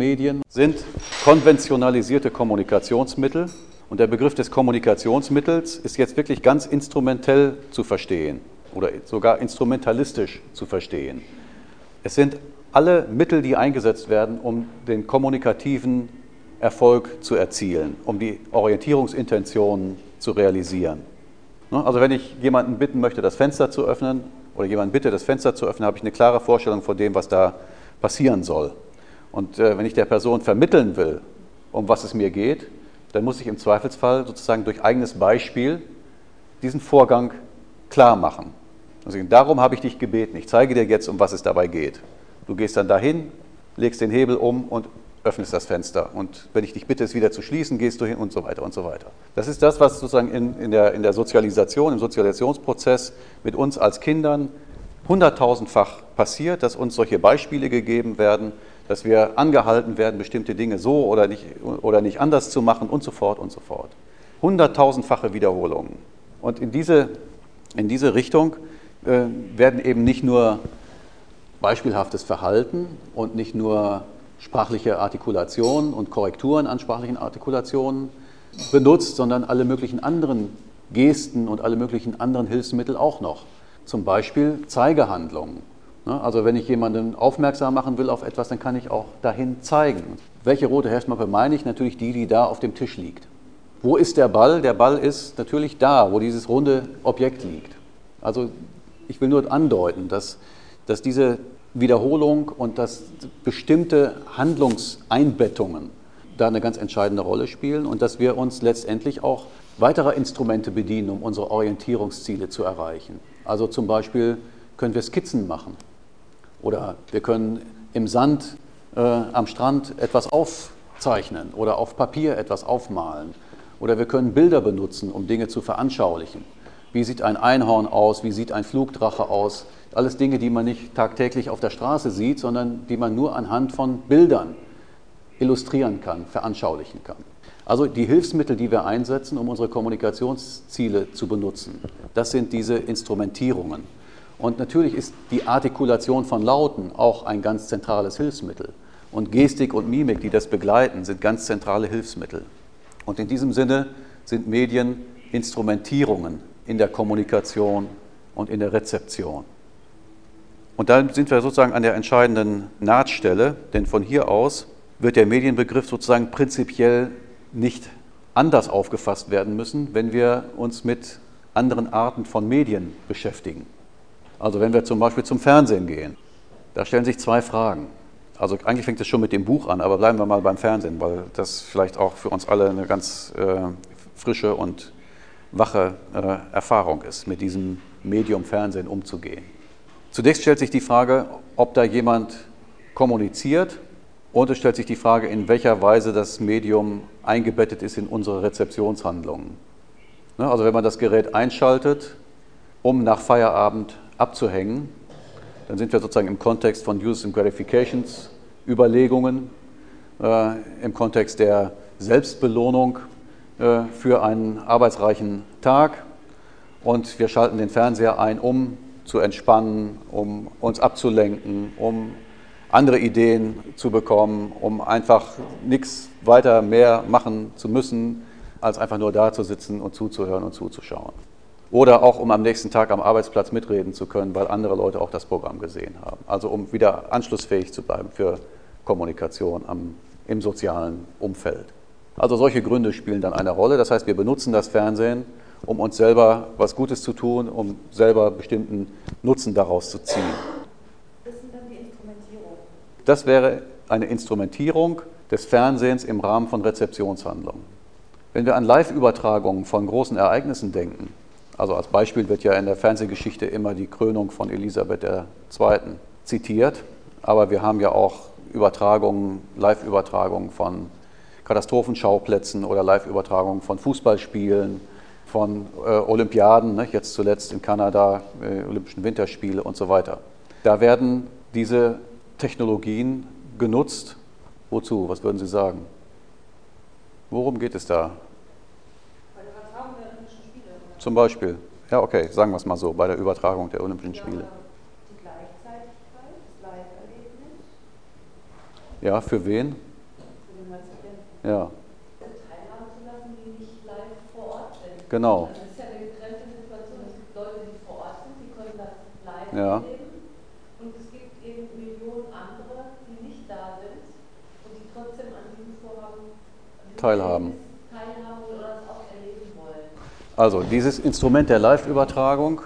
Medien sind konventionalisierte Kommunikationsmittel und der Begriff des Kommunikationsmittels ist jetzt wirklich ganz instrumentell zu verstehen oder sogar instrumentalistisch zu verstehen. Es sind alle Mittel, die eingesetzt werden, um den kommunikativen Erfolg zu erzielen, um die Orientierungsintentionen zu realisieren. Ne, also wenn ich jemanden bitten möchte, das Fenster zu öffnen oder jemanden bitte, das Fenster zu öffnen, habe ich eine klare Vorstellung von dem, was da passieren soll. Und äh, wenn ich der Person vermitteln will, um was es mir geht, dann muss ich im Zweifelsfall sozusagen durch eigenes Beispiel diesen Vorgang klar machen. Also darum habe ich dich gebeten. Ich zeige dir jetzt, um was es dabei geht. Du gehst dann dahin, legst den Hebel um und öffnest das Fenster. Und wenn ich dich bitte, es wieder zu schließen, gehst du hin und so weiter und so weiter. Das ist das, was sozusagen in, in, der, in der Sozialisation, im Sozialisationsprozess mit uns als Kindern hunderttausendfach passiert, dass uns solche Beispiele gegeben werden, dass wir angehalten werden, bestimmte Dinge so oder nicht, oder nicht anders zu machen und so fort und so fort. Hunderttausendfache Wiederholungen. Und in diese, in diese Richtung äh, werden eben nicht nur beispielhaftes Verhalten und nicht nur sprachliche Artikulationen und Korrekturen an sprachlichen Artikulationen benutzt, sondern alle möglichen anderen Gesten und alle möglichen anderen Hilfsmittel auch noch. Zum Beispiel Zeigehandlungen. Ne, also wenn ich jemanden aufmerksam machen will auf etwas, dann kann ich auch dahin zeigen. Welche rote Heftmappe meine ich? Natürlich die, die da auf dem Tisch liegt. Wo ist der Ball? Der Ball ist natürlich da, wo dieses runde Objekt liegt. Also ich will nur andeuten, dass, dass diese Wiederholung und dass bestimmte Handlungseinbettungen da eine ganz entscheidende Rolle spielen und dass wir uns letztendlich auch weiterer Instrumente bedienen, um unsere Orientierungsziele zu erreichen. Also zum Beispiel können wir Skizzen machen oder wir können im Sand äh, am Strand etwas aufzeichnen oder auf Papier etwas aufmalen oder wir können Bilder benutzen, um Dinge zu veranschaulichen. Wie sieht ein Einhorn aus? Wie sieht ein Flugdrache aus? Alles Dinge, die man nicht tagtäglich auf der Straße sieht, sondern die man nur anhand von Bildern illustrieren kann, veranschaulichen kann. Also die Hilfsmittel, die wir einsetzen, um unsere Kommunikationsziele zu benutzen, das sind diese Instrumentierungen. Und natürlich ist die Artikulation von Lauten auch ein ganz zentrales Hilfsmittel. Und Gestik und Mimik, die das begleiten, sind ganz zentrale Hilfsmittel. Und in diesem Sinne sind Medien Instrumentierungen in der Kommunikation und in der Rezeption. Und dann sind wir sozusagen an der entscheidenden Nahtstelle, denn von hier aus wird der Medienbegriff sozusagen prinzipiell nicht anders aufgefasst werden müssen, wenn wir uns mit anderen Arten von Medien beschäftigen. Also wenn wir zum Beispiel zum Fernsehen gehen, da stellen sich zwei Fragen. Also eigentlich fängt es schon mit dem Buch an, aber bleiben wir mal beim Fernsehen, weil das vielleicht auch für uns alle eine ganz äh, frische und wache äh, Erfahrung ist, mit diesem Medium Fernsehen umzugehen. Zunächst stellt sich die Frage, ob da jemand kommuniziert und es stellt sich die Frage, in welcher Weise das Medium eingebettet ist in unsere Rezeptionshandlungen. Ne, also wenn man das Gerät einschaltet, um nach Feierabend abzuhängen, dann sind wir sozusagen im Kontext von Use and Gratifications Überlegungen, äh, im Kontext der Selbstbelohnung äh, für einen arbeitsreichen Tag und wir schalten den Fernseher ein, um zu entspannen, um uns abzulenken, um andere Ideen zu bekommen, um einfach nichts weiter mehr machen zu müssen, als einfach nur da zu sitzen und zuzuhören und zuzuschauen. Oder auch, um am nächsten Tag am Arbeitsplatz mitreden zu können, weil andere Leute auch das Programm gesehen haben. Also um wieder anschlussfähig zu bleiben für Kommunikation am, im sozialen Umfeld. Also solche Gründe spielen dann eine Rolle. Das heißt, wir benutzen das Fernsehen um uns selber was Gutes zu tun, um selber bestimmten Nutzen daraus zu ziehen. Das sind dann die Instrumentierungen. Das wäre eine Instrumentierung des Fernsehens im Rahmen von Rezeptionshandlungen. Wenn wir an Live-Übertragungen von großen Ereignissen denken, also als Beispiel wird ja in der Fernsehgeschichte immer die Krönung von Elisabeth II. zitiert, aber wir haben ja auch Übertragungen, Live-Übertragungen von Katastrophenschauplätzen oder Live-Übertragungen von Fußballspielen von äh, Olympiaden, ne, jetzt zuletzt in Kanada, äh, Olympischen Winterspiele und so weiter. Da werden diese Technologien genutzt. Wozu? Was würden Sie sagen? Worum geht es da? Bei der Übertragung der Olympischen Spiele. Zum Beispiel. Ja, okay, sagen wir es mal so, bei der Übertragung der Olympischen Spiele. Die Gleichzeitigkeit, das Live-Erlebnis. Ja, für wen? Ja. teilhaben zu lassen, die nicht live vor Ort sind. Genau. Also es ist ja eine getrennte Situation. Es gibt Leute, die vor Ort sind, die können das live Ja. erleben. Und es gibt eben Millionen andere, die nicht da sind und die trotzdem an diesem Vorhaben an diesem Teilhaben. Erlebnis teilhaben oder das auch erleben wollen. Also dieses Instrument der Live-Übertragung,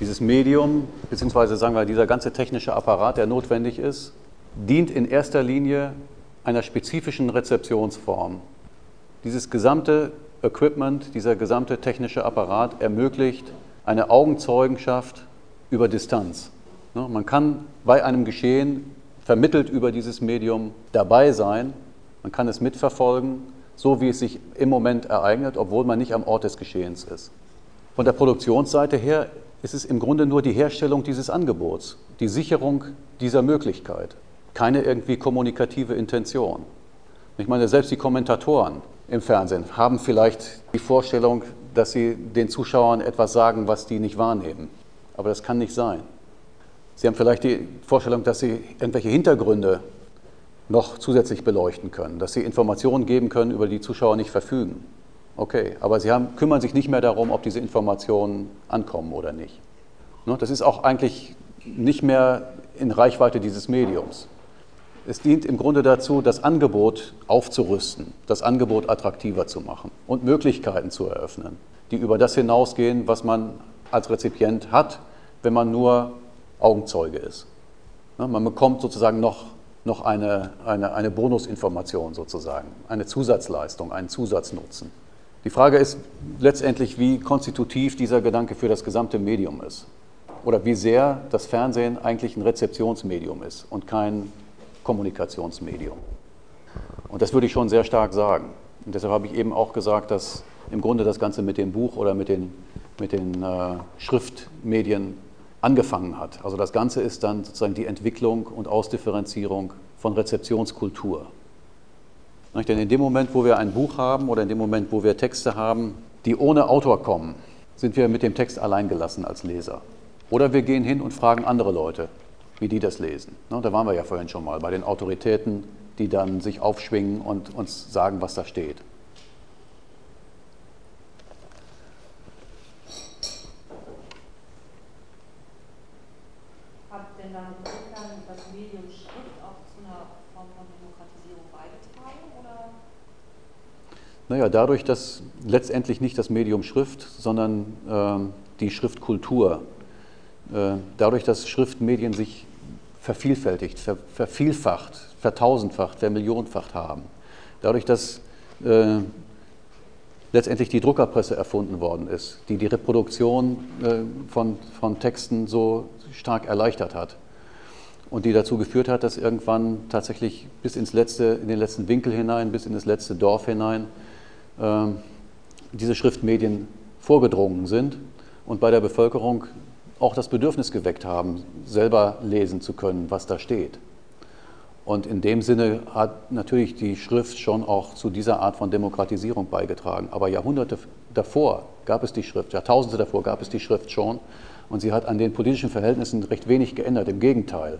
dieses Medium, beziehungsweise sagen wir dieser ganze technische Apparat, der notwendig ist, dient in erster Linie einer spezifischen Rezeptionsform. Dieses gesamte Equipment, dieser gesamte technische Apparat ermöglicht eine Augenzeugenschaft über Distanz. Ne, Man kann bei einem Geschehen vermittelt über dieses Medium dabei sein, man kann es mitverfolgen, so wie es sich im Moment ereignet, obwohl man nicht am Ort des Geschehens ist. Von der Produktionsseite her ist es im Grunde nur die Herstellung dieses Angebots, die Sicherung dieser Möglichkeit, keine irgendwie kommunikative Intention. Ich meine, selbst die Kommentatoren im Fernsehen haben vielleicht die Vorstellung, dass sie den Zuschauern etwas sagen, was die nicht wahrnehmen. Aber das kann nicht sein. Sie haben vielleicht die Vorstellung, dass sie irgendwelche Hintergründe noch zusätzlich beleuchten können, dass sie Informationen geben können, über die Zuschauer nicht verfügen. Okay, aber sie haben, kümmern sich nicht mehr darum, ob diese Informationen ankommen oder nicht. Ne, Das ist auch eigentlich nicht mehr in Reichweite dieses Mediums. Es dient im Grunde dazu, das Angebot aufzurüsten, das Angebot attraktiver zu machen und Möglichkeiten zu eröffnen, die über das hinausgehen, was man als Rezipient hat, wenn man nur Augenzeuge ist. Ne, Man bekommt sozusagen noch, noch eine, eine, eine Bonusinformation sozusagen, eine Zusatzleistung, einen Zusatznutzen. Die Frage ist letztendlich, wie konstitutiv dieser Gedanke für das gesamte Medium ist. Oder wie sehr das Fernsehen eigentlich ein Rezeptionsmedium ist und kein Kommunikationsmedium. Und das würde ich schon sehr stark sagen. Und deshalb habe ich eben auch gesagt, dass im Grunde das Ganze mit dem Buch oder mit den, mit den äh, Schriftmedien angefangen hat. Also das Ganze ist dann sozusagen die Entwicklung und Ausdifferenzierung von Rezeptionskultur. Denn in dem Moment, wo wir ein Buch haben oder in dem Moment, wo wir Texte haben, die ohne Autor kommen, sind wir mit dem Text alleingelassen als Leser. Oder wir gehen hin und fragen andere Leute, wie die das lesen. Ne, Da waren wir ja vorhin schon mal bei den Autoritäten, die dann sich aufschwingen und uns sagen, was da steht. Hat denn dann insofern das Medium Schrift auch zu einer Form von Demokratisierung beigetragen? Oder? Naja, dadurch, dass letztendlich nicht das Medium Schrift, sondern ähm, die Schriftkultur, äh, dadurch, dass Schriftmedien sich vervielfältigt, ver vervielfacht, vertausendfacht, vermillionenfacht haben, dadurch, dass äh, letztendlich die Druckerpresse erfunden worden ist, die die Reproduktion äh, von, von Texten so stark erleichtert hat und die dazu geführt hat, dass irgendwann tatsächlich bis ins letzte, in den letzten Winkel hinein, bis in das letzte Dorf hinein äh, diese Schriftmedien vorgedrungen sind und bei der Bevölkerung auch das Bedürfnis geweckt haben, selber lesen zu können, was da steht. Und in dem Sinne hat natürlich die Schrift schon auch zu dieser Art von Demokratisierung beigetragen. Aber Jahrhunderte davor gab es die Schrift, Jahrtausende davor gab es die Schrift schon. Und sie hat an den politischen Verhältnissen recht wenig geändert. Im Gegenteil.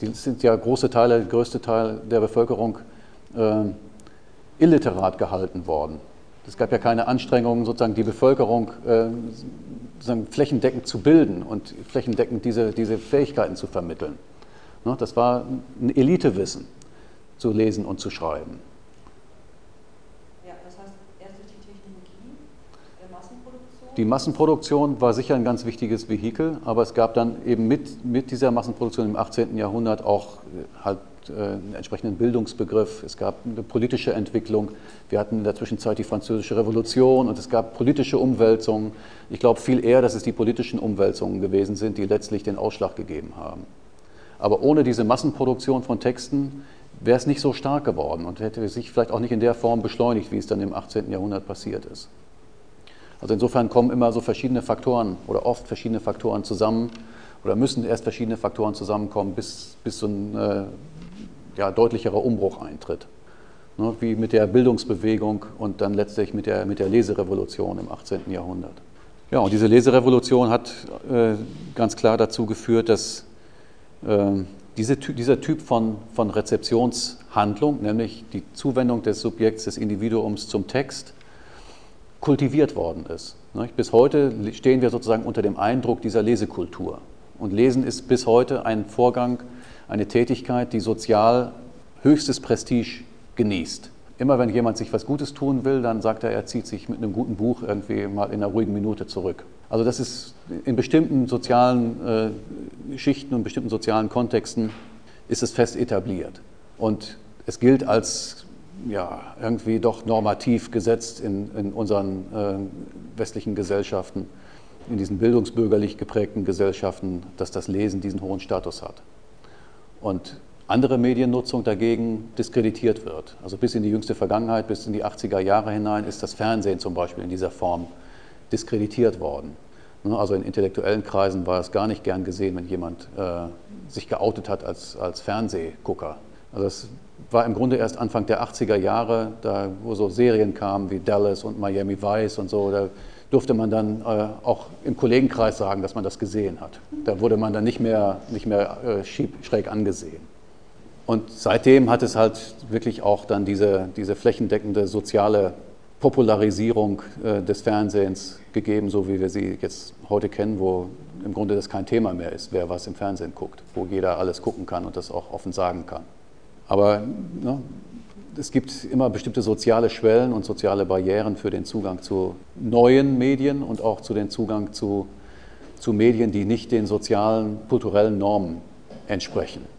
Die sind ja große Teile, der größte Teil der Bevölkerung äh, illiterat gehalten worden. Es gab ja keine Anstrengungen, sozusagen die Bevölkerung äh, sozusagen flächendeckend zu bilden und flächendeckend diese, diese Fähigkeiten zu vermitteln. Ne, Das war ein Elitewissen, zu lesen und zu schreiben. Ja, das heißt, erst durch die Technologie der Massenproduktion. Die Massenproduktion war sicher ein ganz wichtiges Vehikel, aber es gab dann eben mit, mit dieser Massenproduktion im 18. Jahrhundert auch äh, halt äh, einen entsprechenden Bildungsbegriff. Es gab eine politische Entwicklung. Wir hatten in der Zwischenzeit die Französische Revolution und es gab politische Umwälzungen. Ich glaube viel eher, dass es die politischen Umwälzungen gewesen sind, die letztlich den Ausschlag gegeben haben. Aber ohne diese Massenproduktion von Texten wäre es nicht so stark geworden und hätte sich vielleicht auch nicht in der Form beschleunigt, wie es dann im 18. Jahrhundert passiert ist. Also insofern kommen immer so verschiedene Faktoren oder oft verschiedene Faktoren zusammen oder müssen erst verschiedene Faktoren zusammenkommen, bis, bis so ein äh, ja, deutlicherer Umbruch eintritt. Ne, wie mit der Bildungsbewegung und dann letztlich mit der, mit der Leserevolution im 18. Jahrhundert. Ja, und diese Leserevolution hat äh, ganz klar dazu geführt, dass diese, Ty- dieser Typ von, von Rezeptionsart Handlung, nämlich die Zuwendung des Subjekts, des Individuums zum Text, kultiviert worden ist. Bis heute stehen wir sozusagen unter dem Eindruck dieser Lesekultur. Und Lesen ist bis heute ein Vorgang, eine Tätigkeit, die sozial höchstes Prestige genießt. Immer wenn jemand sich was Gutes tun will, dann sagt er, er zieht sich mit einem guten Buch irgendwie mal in einer ruhigen Minute zurück. Also das ist in bestimmten sozialen äh, Schichten und bestimmten sozialen Kontexten ist es fest etabliert. Und es gilt als ja, irgendwie doch normativ gesetzt in, in unseren äh, westlichen Gesellschaften, in diesen bildungsbürgerlich geprägten Gesellschaften, dass das Lesen diesen hohen Status hat. Und andere Mediennutzung dagegen diskreditiert wird. Also bis in die jüngste Vergangenheit, bis in die 80er Jahre hinein ist das Fernsehen zum Beispiel in dieser Form diskreditiert worden. Ne, also in intellektuellen Kreisen war es gar nicht gern gesehen, wenn jemand äh, sich geoutet hat als, als Fernsehgucker. Also das war im Grunde erst Anfang der 80er Jahre, da wo so Serien kamen wie Dallas und Miami Vice und so, da durfte man dann äh, auch im Kollegenkreis sagen, dass man das gesehen hat. Da wurde man dann nicht mehr, nicht mehr äh, schräg angesehen. Und seitdem hat es halt wirklich auch dann diese, diese flächendeckende soziale Popularisierung äh, des Fernsehens gegeben, so wie wir sie jetzt heute kennen, wo im Grunde das kein Thema mehr ist, wer was im Fernsehen guckt, wo jeder alles gucken kann und das auch offen sagen kann. Aber ne, es gibt immer bestimmte soziale Schwellen und soziale Barrieren für den Zugang zu neuen Medien und auch zu den Zugang zu, zu Medien, die nicht den sozialen, kulturellen Normen entsprechen.